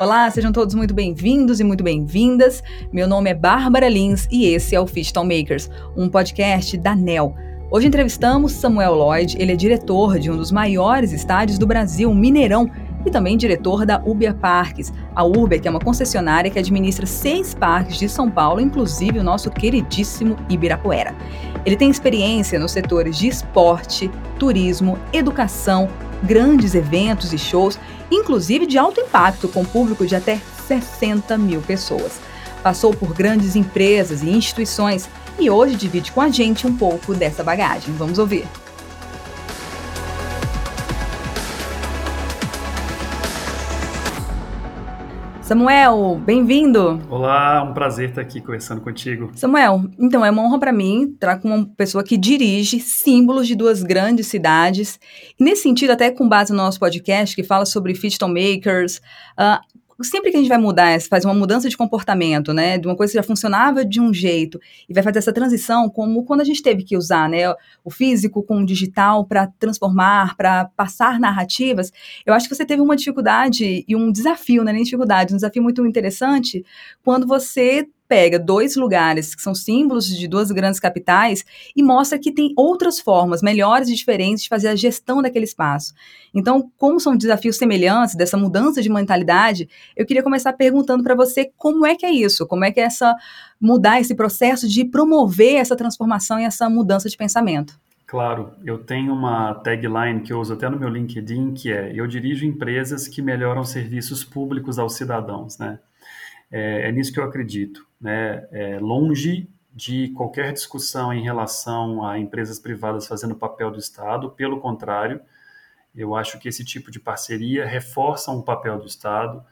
Olá, sejam todos muito bem-vindos e muito bem-vindas. Meu nome é Bárbara Lins e esse é o Fishton Makers, um podcast da NEL. Hoje entrevistamos Samuel Lloyd, ele é diretor de um dos maiores estádios do Brasil, Mineirão, e também diretor da Ubia Parques. A Ubia, que é uma concessionária que administra seis parques de São Paulo, inclusive o nosso queridíssimo Ibirapuera. Ele tem experiência nos setores de esporte, turismo, educação, grandes eventos e shows inclusive de alto impacto, com público de até 60 mil pessoas. Passou por grandes empresas e instituições e hoje divide com a gente um pouco dessa bagagem. Vamos ouvir. Samuel, bem-vindo. Olá, um prazer estar aqui conversando contigo. Samuel, então é uma honra para mim estar com uma pessoa que dirige símbolos de duas grandes cidades. E nesse sentido, até com base no nosso podcast que fala sobre Fitton Makers, uh, sempre que a gente vai mudar, fazer uma mudança de comportamento, né, de uma coisa que já funcionava de um jeito e vai fazer essa transição, como quando a gente teve que usar, né, o físico com o digital para transformar, para passar narrativas, eu acho que você teve uma dificuldade e um desafio, não é nem dificuldade, um desafio muito interessante quando você pega dois lugares que são símbolos de duas grandes capitais e mostra que tem outras formas melhores e diferentes de fazer a gestão daquele espaço. Então, como são desafios semelhantes dessa mudança de mentalidade, eu queria começar perguntando para você como é que é isso, como é que é essa mudar esse processo de promover essa transformação e essa mudança de pensamento. Claro, eu tenho uma tagline que eu uso até no meu LinkedIn, que é: eu dirijo empresas que melhoram serviços públicos aos cidadãos, né? É, é nisso que eu acredito, né? É, longe de qualquer discussão em relação a empresas privadas fazendo papel do Estado, pelo contrário, eu acho que esse tipo de parceria reforça o papel do Estado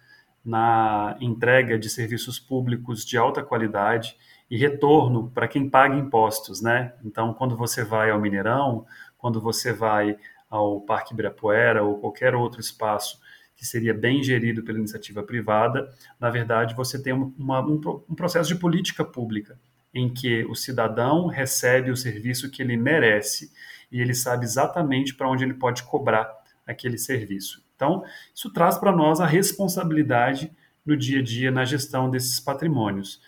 na entrega de serviços públicos de alta qualidade e retorno para quem paga impostos, né? Então, quando você vai ao Mineirão, quando você vai ao Parque Ibirapuera ou qualquer outro espaço que seria bem gerido pela iniciativa privada, na verdade, você tem uma, um, um processo de política pública em que o cidadão recebe o serviço que ele merece e ele sabe exatamente para onde ele pode cobrar aquele serviço. Então, isso traz para nós a responsabilidade no dia a dia na gestão desses patrimônios.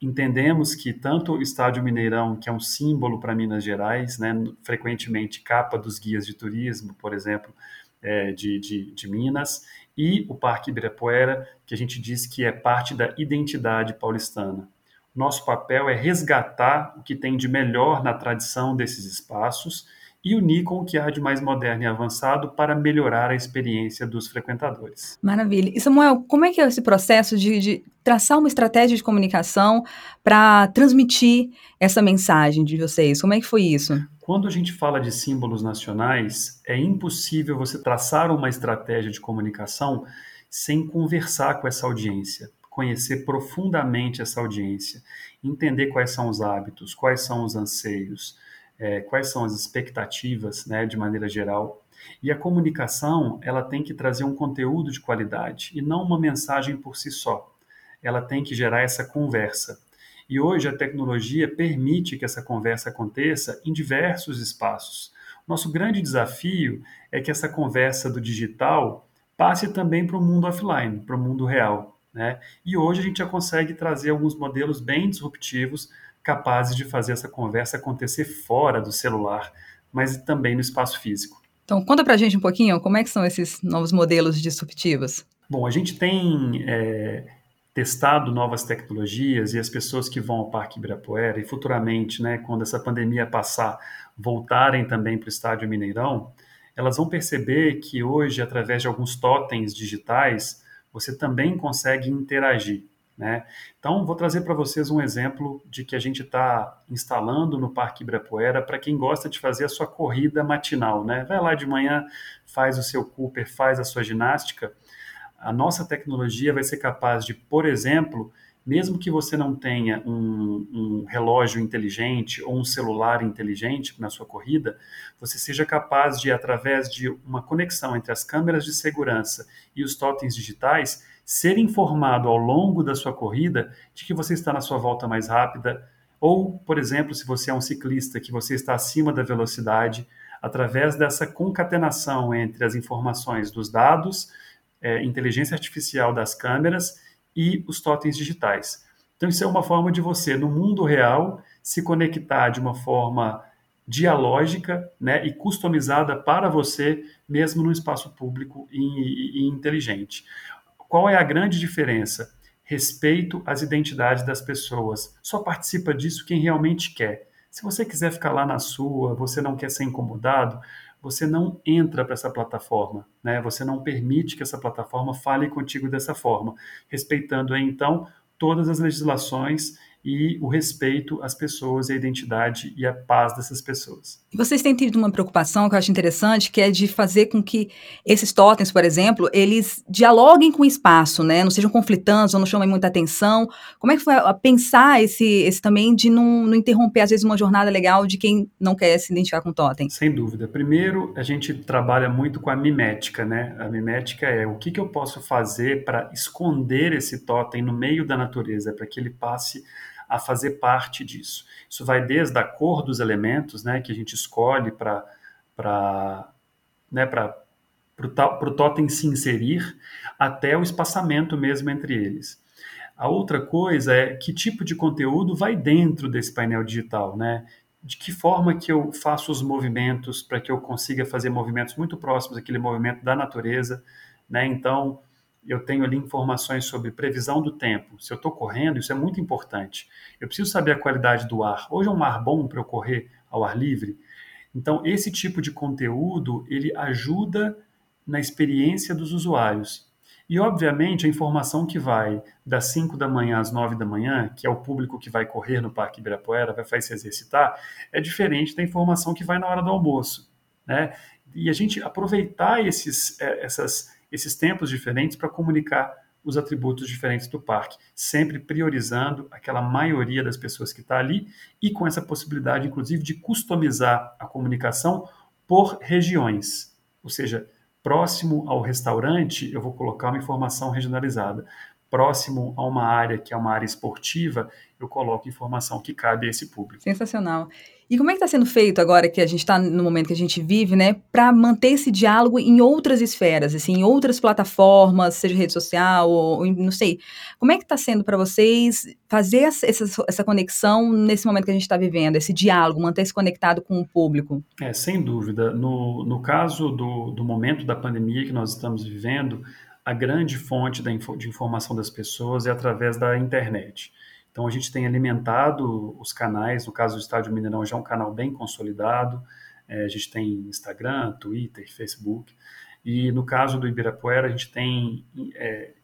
Entendemos que tanto o Estádio Mineirão, que é um símbolo para Minas Gerais, né, frequentemente capa dos guias de turismo, por exemplo, é, de, de, de, Minas, e o Parque Ibirapuera, que a gente diz que é parte da identidade paulistana. Nosso papel é resgatar o que tem de melhor na tradição desses espaços e unir com o que há de mais moderno e avançado para melhorar a experiência dos frequentadores. Maravilha. E Samuel, como é que é esse processo de, de traçar uma estratégia de comunicação para transmitir essa mensagem de vocês? Como é que foi isso? Quando a gente fala de símbolos nacionais, é impossível você traçar uma estratégia de comunicação sem conversar com essa audiência, conhecer profundamente essa audiência, entender quais são os hábitos, quais são os anseios, é, quais são as expectativas, né, de maneira geral. E a comunicação, ela tem que trazer um conteúdo de qualidade e não uma mensagem por si só. Ela tem que gerar essa conversa. E hoje a tecnologia permite que essa conversa aconteça em diversos espaços. Nosso grande desafio é que essa conversa do digital passe também para o mundo offline, para o mundo real. Né? E hoje a gente já consegue trazer alguns modelos bem disruptivos, capazes de fazer essa conversa acontecer fora do celular, mas também no espaço físico. Então, conta para a gente um pouquinho como é que são esses novos modelos disruptivos. Bom, a gente tem é, testado novas tecnologias e as pessoas que vão ao Parque Ibirapuera e futuramente, né, quando essa pandemia passar, voltarem também para o Estádio Mineirão, elas vão perceber que hoje, através de alguns totens digitais, você também consegue interagir. Né? Então, vou trazer para vocês um exemplo de que a gente está instalando no Parque Ibirapuera para quem gosta de fazer a sua corrida matinal. Né? Vai lá de manhã, faz o seu Cooper, faz a sua ginástica, a nossa tecnologia vai ser capaz de, por exemplo, mesmo que você não tenha um, um, relógio inteligente ou um celular inteligente na sua corrida, você seja capaz de, através de uma conexão entre as câmeras de segurança e os totens digitais, ser informado ao longo da sua corrida de que você está na sua volta mais rápida, ou, por exemplo, se você é um ciclista, que você está acima da velocidade, através dessa concatenação entre as informações dos dados é, inteligência artificial das câmeras e os totens digitais. Então, isso é uma forma de você, no mundo real, se conectar de uma forma dialógica né, e customizada para você, mesmo no espaço público e, e, e inteligente. Qual é a grande diferença? Respeito às identidades das pessoas. Só participa disso quem realmente quer. Se você quiser ficar lá na sua, você não quer ser incomodado, você não entra para essa plataforma, né? Você não permite que essa plataforma fale contigo dessa forma, respeitando então todas as legislações e o respeito às pessoas, a identidade e a paz dessas pessoas. Vocês têm tido uma preocupação que eu acho interessante, que é de fazer com que esses totens, por exemplo, eles dialoguem com o espaço, né? Não sejam conflitantes ou não chamem muita atenção. Como é que foi pensar esse, esse também de não, não interromper, às vezes, uma jornada legal de quem não quer se identificar com o totem? Sem dúvida. Primeiro, a gente trabalha muito com a mimética, né? A mimética é o que, que eu posso fazer para esconder esse totem no meio da natureza, para que ele passe a fazer parte disso. Isso vai desde a cor dos elementos, né, que a gente escolhe para para né, para o totem se inserir, até o espaçamento mesmo entre eles. A outra coisa é que tipo de conteúdo vai dentro desse painel digital, né? De que forma que eu faço os movimentos para que eu consiga fazer movimentos muito próximos daquele movimento da natureza, né? Então, eu tenho ali informações sobre previsão do tempo. Se eu estou correndo, isso é muito importante. Eu preciso saber a qualidade do ar. Hoje é um ar bom para eu correr ao ar livre. Então, esse tipo de conteúdo, ele ajuda na experiência dos usuários. E, obviamente, a informação que vai das 5 da manhã às 9 da manhã, que é o público que vai correr no Parque Ibirapuera, vai se exercitar, é diferente da informação que vai na hora do almoço. Né? E a gente aproveitar esses, eh, essas esses tempos diferentes para comunicar os atributos diferentes do parque, sempre priorizando aquela maioria das pessoas que está ali e com essa possibilidade, inclusive, de customizar a comunicação por regiões. Ou seja, próximo ao restaurante, eu vou colocar uma informação regionalizada. Próximo a uma área que é uma área esportiva, eu coloco informação que cabe a esse público. Sensacional. E como é que está sendo feito agora que a gente está no momento que a gente vive, né, para manter esse diálogo em outras esferas, assim, em outras plataformas, seja rede social ou não sei. Como é que está sendo para vocês fazer essa, essa, conexão nesse momento que a gente está vivendo, esse diálogo, manter-se conectado com o público? É, sem dúvida. No, no caso do, do momento da pandemia que nós estamos vivendo, a grande fonte de informação das pessoas é através da internet. Então a gente tem alimentado os canais, no caso do Estádio Mineirão já é um canal bem consolidado, é, a gente tem Instagram, Twitter, Facebook, e no caso do Ibirapuera a gente tem é,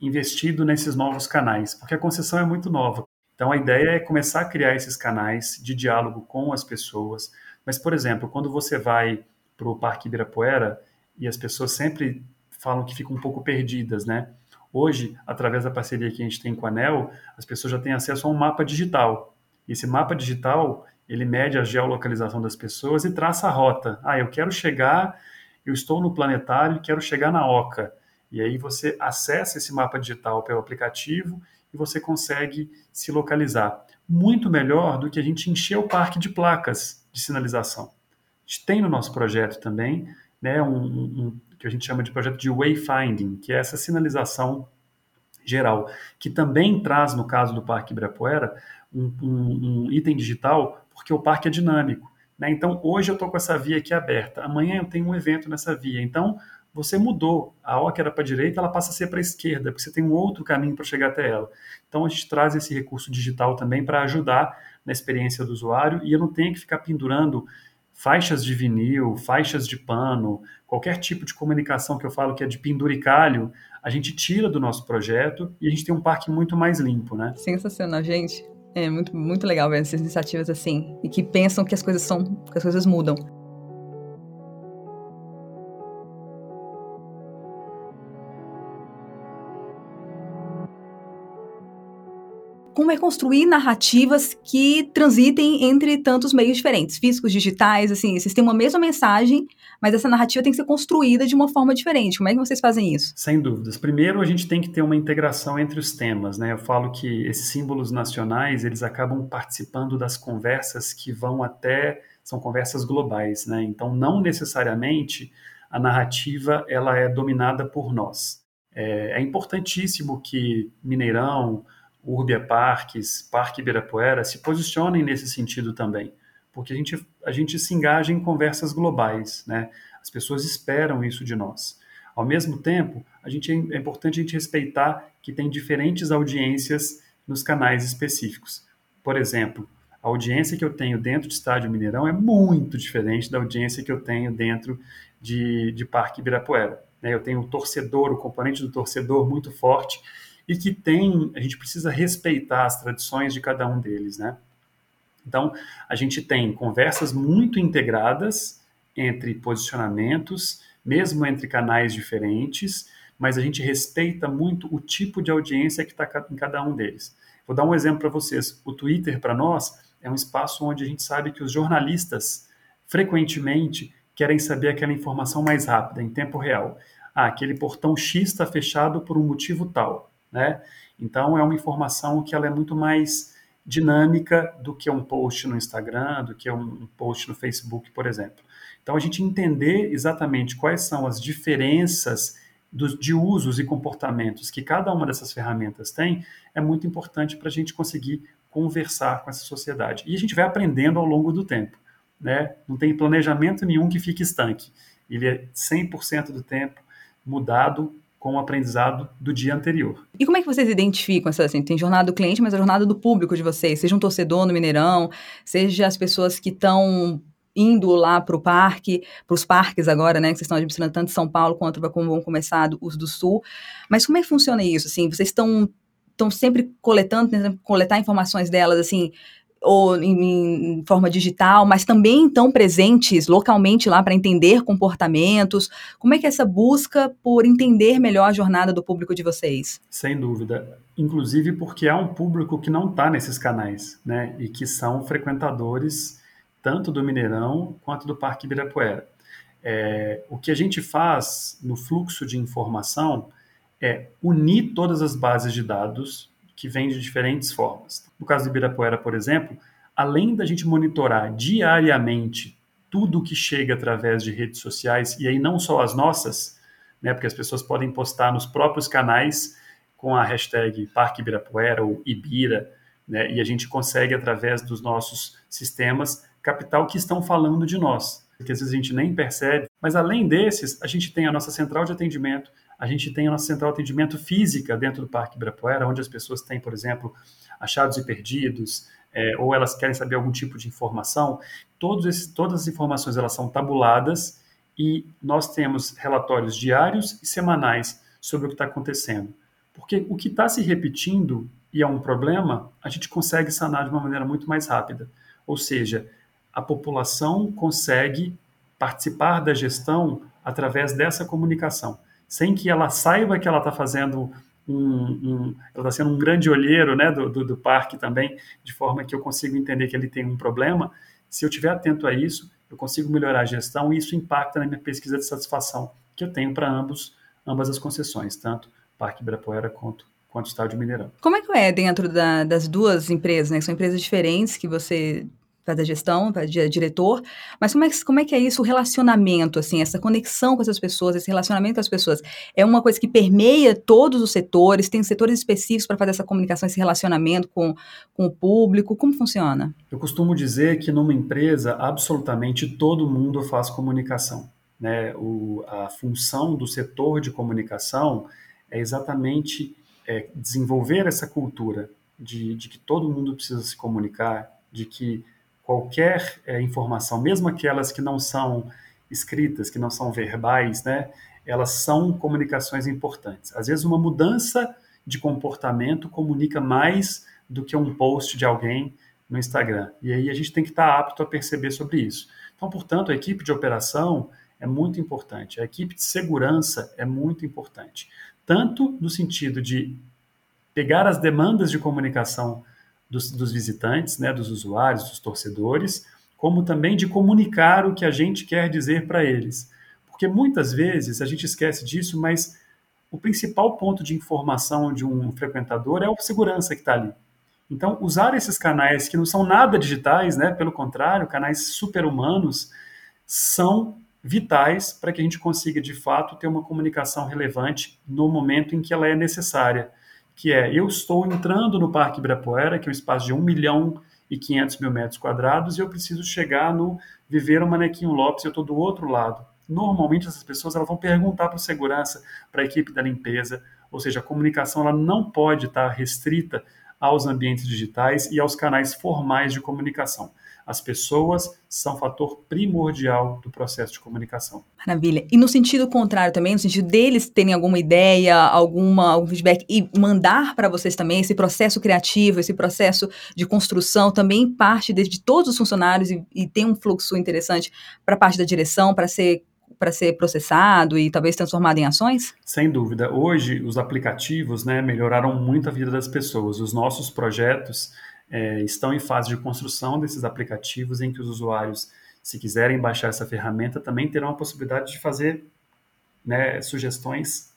investido nesses novos canais, porque a concessão é muito nova. Então a ideia é começar a criar esses canais de diálogo com as pessoas. Mas, por exemplo, quando você vai para o Parque Ibirapuera e as pessoas sempre falam que ficam um pouco perdidas, né? Hoje, através da parceria que a gente tem com a ANEL, as pessoas já têm acesso a um mapa digital. Esse mapa digital, ele mede a geolocalização das pessoas e traça a rota. Ah, eu quero chegar, eu estou no planetário e quero chegar na Oca. E aí você acessa esse mapa digital pelo aplicativo e você consegue se localizar. Muito melhor do que a gente encher o parque de placas de sinalização. A gente tem no nosso projeto também né, um, um, que a gente chama de projeto de wayfinding, que é essa sinalização geral, que também traz, no caso do Parque Ibirapuera, um, um, um item digital, porque o parque é dinâmico. Né? Então, hoje eu estou com essa via aqui aberta, amanhã eu tenho um evento nessa via. Então, você mudou. A O que era para a direita, ela passa a ser para a esquerda, porque você tem um outro caminho para chegar até ela. Então, a gente traz esse recurso digital também para ajudar na experiência do usuário e eu não tenho que ficar pendurando faixas de vinil, faixas de pano, qualquer tipo de comunicação que eu falo que é de penduricalho, a gente tira do nosso projeto e a gente tem um parque muito mais limpo, né? Sensacional, gente. É muito, muito legal ver essas iniciativas assim e que pensam que as coisas são, que as coisas mudam. Como é construir narrativas que transitem entre tantos meios diferentes, físicos, digitais, assim, vocês têm uma mesma mensagem, mas essa narrativa tem que ser construída de uma forma diferente. Como é que vocês fazem isso? Sem dúvidas. Primeiro, a gente tem que ter uma integração entre os temas, né? Eu falo que esses símbolos nacionais, eles acabam participando das conversas que vão até são conversas globais, né? Então, não necessariamente a narrativa ela é dominada por nós. É, é importantíssimo que Mineirão, Urbia Parques, Parque Ibirapuera se posicionem nesse sentido também, porque a gente, a gente se engaja em conversas globais, né? As pessoas esperam isso de nós. Ao mesmo tempo, a gente, é importante a gente respeitar que tem diferentes audiências nos canais específicos. Por exemplo, a audiência que eu tenho dentro de Estádio Mineirão é muito diferente da audiência que eu tenho dentro de, de Parque Ibirapuera. Né? Eu tenho o torcedor, o componente do torcedor muito forte e que tem, a gente precisa respeitar as tradições de cada um deles, né? Então, a gente tem conversas muito integradas entre posicionamentos, mesmo entre canais diferentes, mas a gente respeita muito o tipo de audiência que está em cada um deles. Vou dar um exemplo para vocês. O Twitter, para nós, é um espaço onde a gente sabe que os jornalistas frequentemente querem saber aquela informação mais rápida, em tempo real. Ah, aquele portão X está fechado por um motivo tal, né? Então é uma informação que ela é muito mais dinâmica do que um post no Instagram, do que um post no Facebook, por exemplo. Então a gente entender exatamente quais são as diferenças dos, de usos e comportamentos que cada uma dessas ferramentas tem é muito importante para a gente conseguir conversar com essa sociedade. E a gente vai aprendendo ao longo do tempo. Né? Não tem planejamento nenhum que fique estanque. Ele é 100% do tempo mudado com o aprendizado do dia anterior. E como é que vocês identificam essa assim, tem jornada do cliente, mas a jornada do público de vocês, seja um torcedor no Mineirão, seja as pessoas que estão indo lá para o parque, para os parques agora, né, que vocês estão administrando tanto São Paulo quanto como vão começar os do Sul. Mas como é que funciona isso? Assim, vocês estão estão sempre coletando, tentando coletar informações delas, assim, ou em, em, forma digital, mas também estão presentes localmente lá para entender comportamentos. Como é que é essa busca por entender melhor a jornada do público de vocês? Sem dúvida. Inclusive porque há um público que não está nesses canais, né? E que são frequentadores tanto do Mineirão quanto do Parque Ibirapuera. É, o que a gente faz no fluxo de informação é unir todas as bases de dados que vêm de diferentes formas. No caso do Ibirapuera, por exemplo, além da gente monitorar diariamente tudo que chega através de redes sociais, e aí não só as nossas, né, porque as pessoas podem postar nos próprios canais com a hashtag Parque Ibirapuera ou Ibira, né, e a gente consegue, através dos nossos sistemas, captar o que estão falando de nós, que às vezes a gente nem percebe. Mas além desses, a gente tem a nossa central de atendimento, a gente tem a nossa central de atendimento física dentro do Parque Ibirapuera, onde as pessoas têm, por exemplo, achados e perdidos, é, ou elas querem saber algum tipo de informação. Todos esses, todas as informações elas são tabuladas e nós temos relatórios diários e semanais sobre o que está acontecendo. Porque o que está se repetindo e é um problema, a gente consegue sanar de uma maneira muito mais rápida. Ou seja, a população consegue participar da gestão através dessa comunicação sem que ela saiba que ela está fazendo um, um, ela está sendo um grande olheiro né, do, do, do, parque também, de forma que eu consigo entender que ele tem um problema. Se eu estiver atento a isso, eu consigo melhorar a gestão e isso impacta na minha pesquisa de satisfação que eu tenho para ambos, ambas as concessões, tanto Parque Ibirapuera quanto quanto Estádio Mineirão. Como é que é dentro da, das duas empresas, né? São empresas diferentes que você faz a gestão, de diretor, mas como é, como é que é isso, o relacionamento, assim, essa conexão com essas pessoas, esse relacionamento com as pessoas? É uma coisa que permeia todos os setores, tem setores específicos para fazer essa comunicação, esse relacionamento com, com o público, como funciona? Eu costumo dizer que numa empresa, absolutamente todo mundo faz comunicação. Né? O, a função do setor de comunicação é exatamente é, desenvolver essa cultura de, de que todo mundo precisa se comunicar, de que qualquer é, informação, mesmo aquelas que não são escritas, que não são verbais, né, elas são comunicações importantes. Às vezes, uma mudança de comportamento comunica mais do que um post de alguém no Instagram. E aí a gente tem que estar apto a perceber sobre isso. Então, portanto, a equipe de operação é muito importante, a equipe de segurança é muito importante, tanto no sentido de pegar as demandas de comunicação dos, dos visitantes, né, dos usuários, dos torcedores, como também de comunicar o que a gente quer dizer para eles. Porque muitas vezes a gente esquece disso, mas o principal ponto de informação de um frequentador é o segurança que está ali. Então, usar esses canais que não são nada digitais, né, pelo contrário, canais super humanos, são vitais para que a gente consiga, de fato, ter uma comunicação relevante no momento em que ela é necessária, que é, eu estou entrando no Parque Ibirapuera, que é um espaço de 1 milhão e 500 mil metros quadrados, e eu preciso chegar no Viveiro Manequinho Lopes, eu estou do outro lado. Normalmente, essas pessoas elas vão perguntar para o segurança, para a equipe da limpeza, ou seja, a comunicação ela não pode estar restrita aos ambientes digitais e aos canais formais de comunicação. As pessoas são fator primordial do processo de comunicação. Maravilha. E no sentido contrário também, no sentido deles terem alguma ideia, alguma, algum feedback e mandar para vocês também esse processo criativo, esse processo de construção também parte de, de todos os funcionários e, e tem um fluxo interessante para a parte da direção, para ser para ser processado e talvez transformado em ações? Sem dúvida. Hoje, os aplicativos né, melhoraram muito a vida das pessoas. Os nossos projetos é, estão em fase de construção desses aplicativos em que os usuários, se quiserem baixar essa ferramenta, também terão a possibilidade de fazer né, sugestões,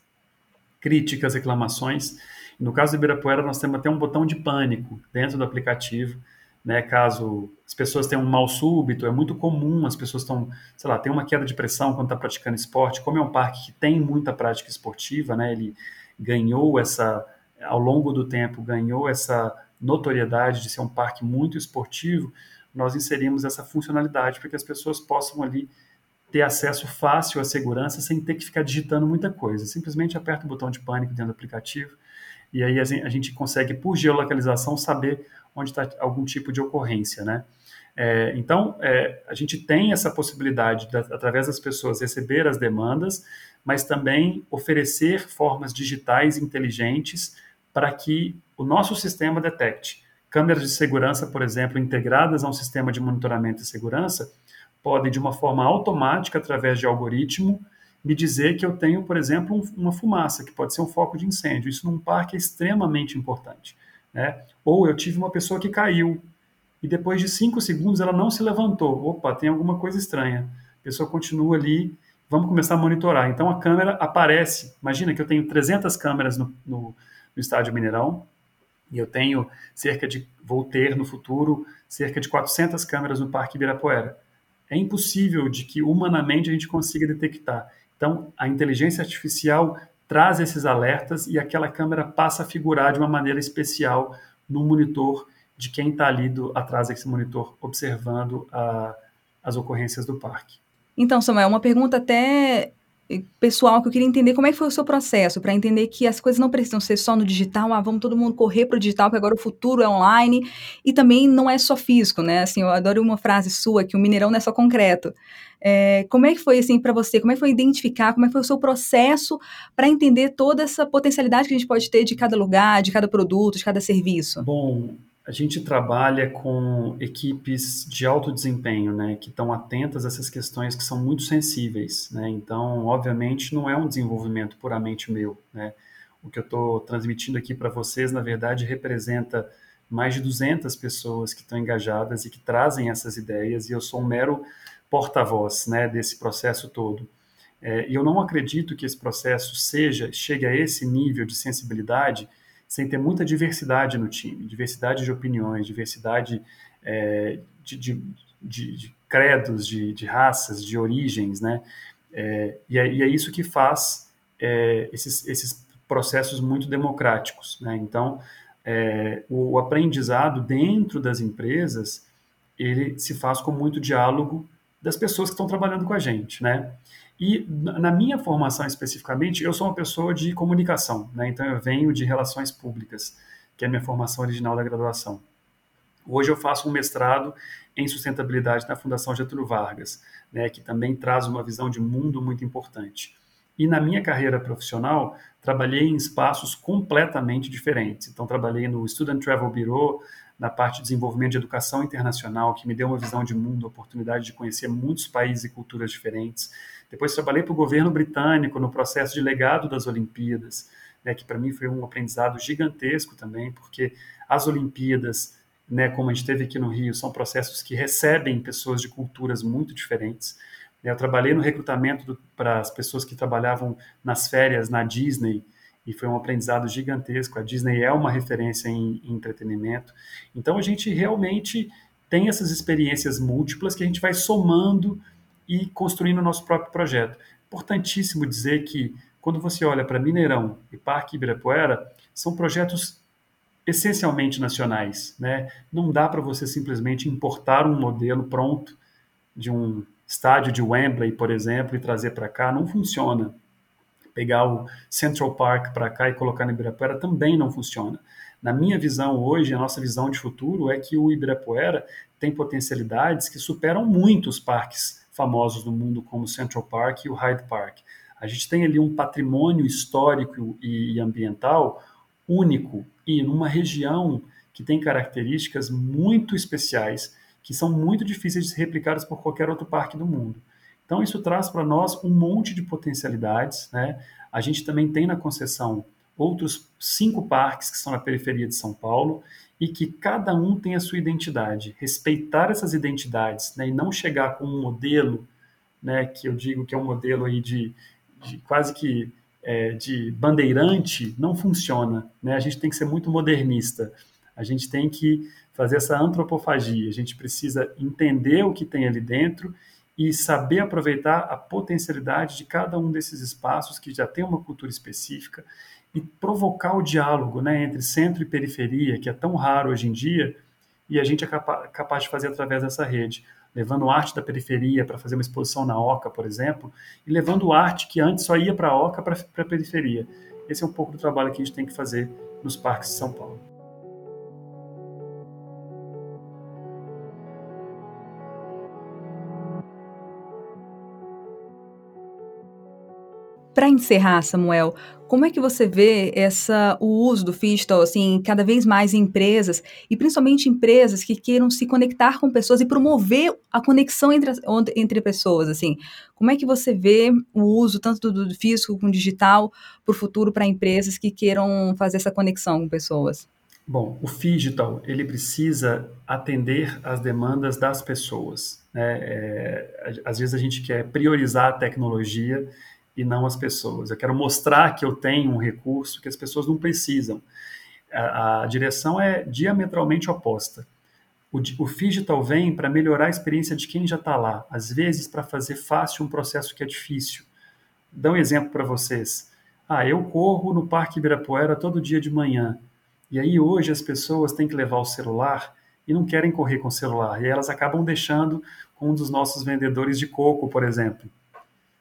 críticas, reclamações. No caso do Ibirapuera, nós temos até um botão de pânico dentro do aplicativo né, caso as pessoas tenham um mal súbito, é muito comum as pessoas estão, sei lá, tem uma queda de pressão quando está praticando esporte, como é um parque que tem muita prática esportiva, né, ele ganhou essa, ao longo do tempo, ganhou essa notoriedade de ser um parque muito esportivo, nós inserimos essa funcionalidade para que as pessoas possam ali ter acesso fácil à segurança sem ter que ficar digitando muita coisa. Simplesmente aperta o botão de pânico dentro do aplicativo e aí a gente consegue, por geolocalização, saber onde está algum tipo de ocorrência, né? É, então, é, a gente tem essa possibilidade, de, através das pessoas, receber as demandas, mas também oferecer formas digitais inteligentes para que o nosso sistema detecte. Câmeras de segurança, por exemplo, integradas a um sistema de monitoramento e segurança, podem, de uma forma automática, através de algoritmo, me dizer que eu tenho, por exemplo, um, uma fumaça, que pode ser um foco de incêndio. Isso num parque é extremamente importante. Né? Ou eu tive uma pessoa que caiu e depois de cinco segundos ela não se levantou. Opa, tem alguma coisa estranha. A pessoa continua ali, vamos começar a monitorar. Então a câmera aparece. Imagina que eu tenho 300 câmeras no, no, no estádio Mineirão e eu tenho cerca de, vou ter no futuro, cerca de 400 câmeras no Parque Ibirapuera. É impossível de que humanamente a gente consiga detectar. Então, a inteligência artificial traz esses alertas e aquela câmera passa a figurar de uma maneira especial no monitor de quem está ali do, atrás desse monitor observando a, as ocorrências do parque. Então, Samuel, uma pergunta até pessoal que eu queria entender como é que foi o seu processo para entender que as coisas não precisam ser só no digital, ah, vamos todo mundo correr para o digital, porque agora o futuro é online, e também não é só físico, né? Assim, eu adoro uma frase sua que o Mineirão não é só concreto. É, como é que foi assim para você? Como é que foi identificar? Como é que foi o seu processo para entender toda essa potencialidade que a gente pode ter de cada lugar, de cada produto, de cada serviço? Bom, a gente trabalha com equipes de alto desempenho, né, que estão atentas a essas questões que são muito sensíveis, né. Então, obviamente, não é um desenvolvimento puramente meu, né. O que eu estou transmitindo aqui para vocês, na verdade, representa mais de 200 pessoas que estão engajadas e que trazem essas ideias, e eu sou um mero porta-voz, né, desse processo todo. É, e eu não acredito que esse processo seja chegue a esse nível de sensibilidade sem ter muita diversidade no time, diversidade de opiniões, diversidade é, de, de, de, de, credos, de, raças, de origens, né? É, e, é, e, é, isso que faz é, esses, esses processos muito democráticos, né? Então, é, o, o aprendizado dentro das empresas ele se faz com muito diálogo das pessoas que estão trabalhando com a gente, né? E na minha formação especificamente, eu sou uma pessoa de comunicação, né? então eu venho de relações públicas, que é a minha formação original da graduação. Hoje eu faço um mestrado em sustentabilidade na Fundação Getúlio Vargas, né, que também traz uma visão de mundo muito importante. E na minha carreira profissional, trabalhei em espaços completamente diferentes. Então, trabalhei no Student Travel Bureau, na parte de desenvolvimento de educação internacional, que me deu uma visão de mundo, oportunidade de conhecer muitos países e culturas diferentes. Depois trabalhei para o governo britânico no processo de legado das Olimpíadas, né, que para mim foi um aprendizado gigantesco também, porque as Olimpíadas, né, como a gente teve aqui no Rio, são processos que recebem pessoas de culturas muito diferentes. Eu trabalhei no recrutamento para as pessoas que trabalhavam nas férias na Disney, e foi um aprendizado gigantesco. A Disney é uma referência em, em, entretenimento. Então a gente realmente tem essas experiências múltiplas que a gente vai somando e construindo o nosso próprio projeto. Importantíssimo dizer que quando você olha para Mineirão e Parque Ibirapuera, são projetos essencialmente nacionais. Né? Não dá para você simplesmente importar um modelo pronto de um estádio de Wembley, por exemplo, e trazer para cá. Não funciona. Pegar o Central Park para cá e colocar no Ibirapuera também não funciona. Na minha visão hoje, a nossa visão de futuro é que o Ibirapuera tem potencialidades que superam muito os parques famosos do mundo, como o Central Park e o Hyde Park. A gente tem ali um patrimônio histórico e ambiental único e numa região que tem características muito especiais, que são muito difíceis de ser replicadas por qualquer outro parque do mundo. Então, isso traz para nós um monte de potencialidades. Né? A gente também tem na concessão outros cinco parques que são na periferia de São Paulo e que cada um tem a sua identidade. Respeitar essas identidades né? e não chegar com um modelo, né, que eu digo que é um modelo aí de, de quase que é, de bandeirante não funciona. Né? A gente tem que ser muito modernista. A gente tem que fazer essa antropofagia. A gente precisa entender o que tem ali dentro e saber aproveitar a potencialidade de cada um desses espaços que já tem uma cultura específica e provocar o diálogo né, entre centro e periferia, que é tão raro hoje em dia, e a gente é capa capaz de fazer através dessa rede levando arte da periferia para fazer uma exposição na Oca, por exemplo, e levando arte que antes só ia para a Oca para a periferia. Esse é um pouco do trabalho que a gente tem que fazer nos parques de São Paulo. Para encerrar, Samuel, como é que você vê essa, o uso do Fisto assim, cada vez mais em empresas, e principalmente empresas que queiram se conectar com pessoas e promover a conexão entre, entre pessoas? Assim, como é que você vê o uso tanto do, do físico como digital para o futuro para empresas que queiram fazer essa conexão com pessoas? Bom, o Digital ele precisa atender às demandas das pessoas. Né? É, às vezes a gente quer priorizar a tecnologia e não as pessoas. Eu quero mostrar que eu tenho um recurso que as pessoas não precisam. A, a direção é diametralmente oposta. O, o Digital vem para melhorar a experiência de quem já está lá, às vezes para fazer fácil um processo que é difícil. Dá um exemplo para vocês. Ah, eu corro no Parque Ibirapuera todo dia de manhã. E aí hoje as pessoas têm que levar o celular e não querem correr com o celular. E elas acabam deixando com um dos nossos vendedores de coco, por exemplo.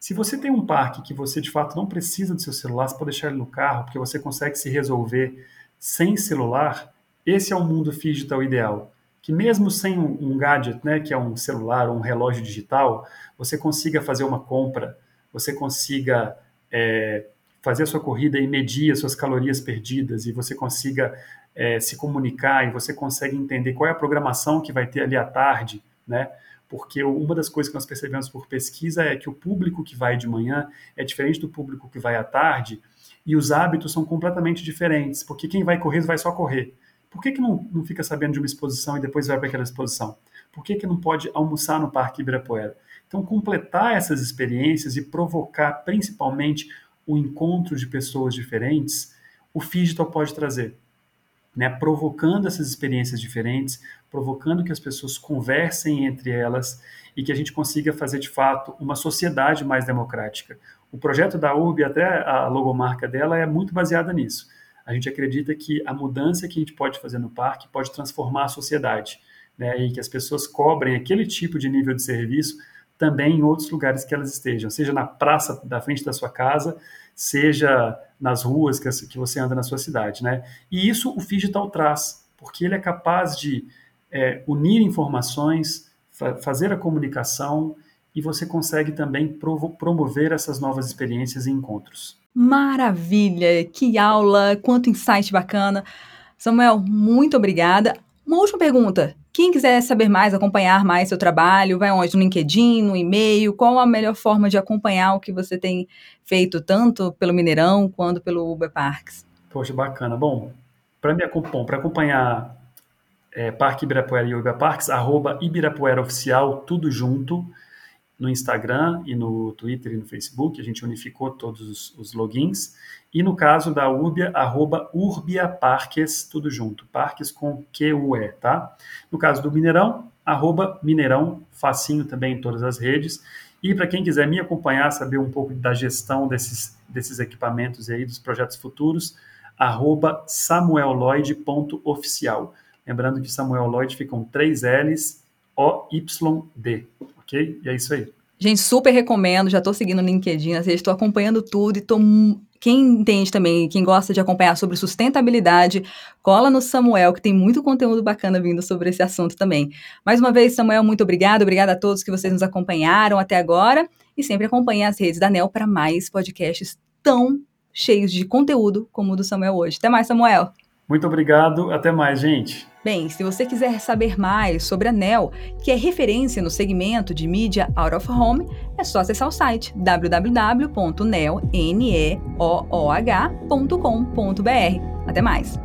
Se você tem um parque que você de fato não precisa do seu celular, você pode deixar ele no carro, porque você consegue se resolver sem celular, esse é o mundo digital ideal. Que mesmo sem um, gadget, né, que é um celular ou um relógio digital, você consiga fazer uma compra, você consiga é, fazer a sua corrida e medir as suas calorias perdidas, e você consiga é, se comunicar, e você consegue entender qual é a programação que vai ter ali à tarde, né? Porque uma das coisas que nós percebemos por pesquisa é que o público que vai de manhã é diferente do público que vai à tarde e os hábitos são completamente diferentes, porque quem vai correr vai só correr. Por que, que não, não fica sabendo de uma exposição e depois vai para aquela exposição? Por que, que não pode almoçar no Parque Ibirapuera? Então, completar essas experiências e provocar principalmente o encontro de pessoas diferentes, o digital pode trazer né, provocando essas experiências diferentes, provocando que as pessoas conversem entre elas e que a gente consiga fazer de fato uma sociedade mais democrática. O projeto da URB, até a logomarca dela, é muito baseada nisso. A gente acredita que a mudança que a gente pode fazer no parque pode transformar a sociedade, né, e que as pessoas cobrem aquele tipo de nível de serviço também em outros lugares que elas estejam, seja na praça da frente da sua casa, seja nas ruas que, você anda na sua cidade, né? E isso o Digital traz, porque ele é capaz de é, unir informações, fa fazer a comunicação e você consegue também promover essas novas experiências e encontros. Maravilha! Que aula! Quanto insight bacana! Samuel, muito obrigada. Uma última pergunta. Quem quiser saber mais, acompanhar mais seu trabalho, vai onde? No LinkedIn, no e-mail? Qual a melhor forma de acompanhar o que você tem feito, tanto pelo Mineirão quanto pelo Uber Parks? Poxa, bacana. Bom, para me acompanhar é, Parque Ibirapuera e Uber Parks, arroba Ibirapuera Oficial, tudo junto, no Instagram e no Twitter e no Facebook, a gente unificou todos os, os logins. E no caso da Urbia, arroba Urbia Parques, tudo junto, Parques com Q-U-E, tá? No caso do Mineirão, arroba Mineirão, facinho também em todas as redes. E para quem quiser me acompanhar, saber um pouco da gestão desses, desses equipamentos aí, dos projetos futuros, arroba samuelloyd.oficial. Lembrando que Samuel Lloyd fica com três L's, O-Y-D, E é isso aí. Gente, super recomendo, já estou seguindo o LinkedIn, estou acompanhando tudo e estou quem entende também, quem gosta de acompanhar sobre sustentabilidade, cola no Samuel, que tem muito conteúdo bacana vindo sobre esse assunto também. Mais uma vez, Samuel, muito obrigado. Obrigada a todos que vocês nos acompanharam até agora. E sempre acompanhem as redes da NEL para mais podcasts tão cheios de conteúdo como o do Samuel hoje. Até mais, Samuel. Muito obrigado. Até mais, gente. Bem, se você quiser saber mais sobre a NEL, que é referência no segmento de mídia out of home, é só acessar o site www.neoh.com.br. Até mais!